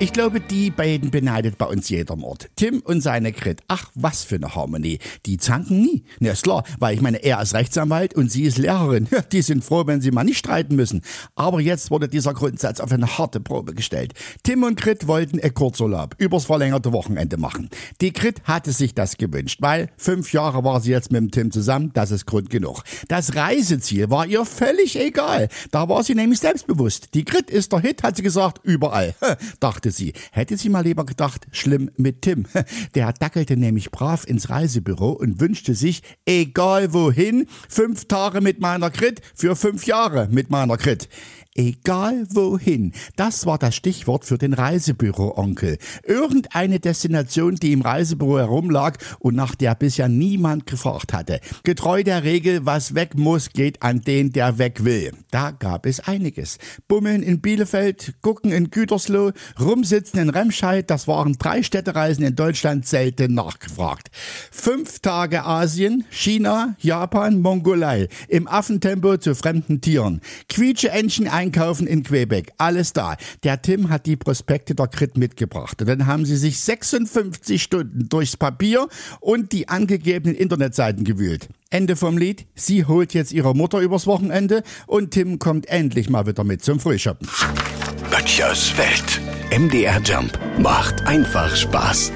Ich glaube, die beiden beneidet bei uns jeder Mord. Tim und seine Grit. Ach, was für eine Harmonie. Die zanken nie. Na, ist klar, weil ich meine, er ist Rechtsanwalt und sie ist Lehrerin. Die sind froh, wenn sie mal nicht streiten müssen. Aber jetzt wurde dieser Grundsatz auf eine harte Probe gestellt. Tim und Grit wollten ein Kurzurlaub übers verlängerte Wochenende machen. Die Grit hatte sich das gewünscht, weil fünf Jahre war sie jetzt mit dem Tim zusammen, das ist Grund genug. Das Reiseziel war ihr völlig egal. Da war sie nämlich selbstbewusst. Die Grit ist der Hit, hat sie gesagt, überall. Dachte sie. Hätte sie mal lieber gedacht, schlimm mit Tim. Der dackelte nämlich brav ins Reisebüro und wünschte sich, egal wohin, fünf Tage mit meiner Krit für fünf Jahre mit meiner Krit. Egal wohin. Das war das Stichwort für den Reisebüro-Onkel. Irgendeine Destination, die im Reisebüro herumlag und nach der bisher niemand gefragt hatte. Getreu der Regel, was weg muss, geht an den, der weg will. Da gab es einiges. Bummeln in Bielefeld, gucken in Gütersloh, rumsitzen in Remscheid, das waren drei Städtereisen in Deutschland selten nachgefragt. Fünf Tage Asien, China, Japan, Mongolei. Im Affentempo zu fremden Tieren. Quietsche Entchen einkaufen in Quebec. Alles da. Der Tim hat die Prospekte der Krit mitgebracht. Und dann haben sie sich 56 Stunden durchs Papier und die angegebenen Internetseiten gewühlt. Ende vom Lied. Sie holt jetzt ihre Mutter übers Wochenende und Tim kommt endlich mal wieder mit zum Frühschoppen. Böttchers Welt. MDR Jump macht einfach Spaß.